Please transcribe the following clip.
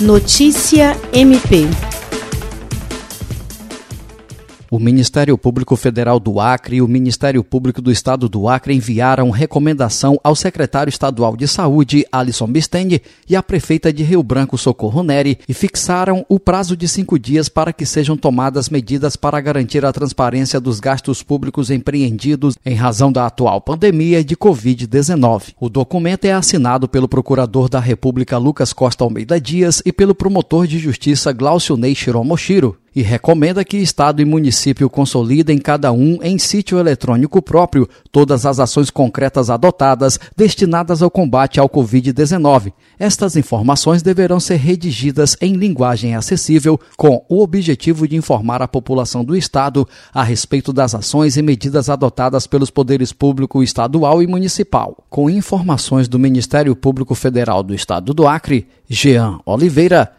Notícia MP. O Ministério Público Federal do Acre e o Ministério Público do Estado do Acre enviaram recomendação ao secretário estadual de Saúde, Alisson Bistende, e à prefeita de Rio Branco, Socorro Neri, e fixaram o prazo de cinco dias para que sejam tomadas medidas para garantir a transparência dos gastos públicos empreendidos em razão da atual pandemia de Covid-19. O documento é assinado pelo Procurador da República Lucas Costa Almeida Dias e pelo promotor de justiça Glaucio Ney Shiromoshiro e recomenda que Estado e município consolidem cada um em sítio eletrônico próprio todas as ações concretas adotadas destinadas ao combate ao Covid-19. Estas informações deverão ser redigidas em linguagem acessível, com o objetivo de informar a população do Estado a respeito das ações e medidas adotadas pelos poderes público estadual e municipal. Com informações do Ministério Público Federal do Estado do Acre, Jean Oliveira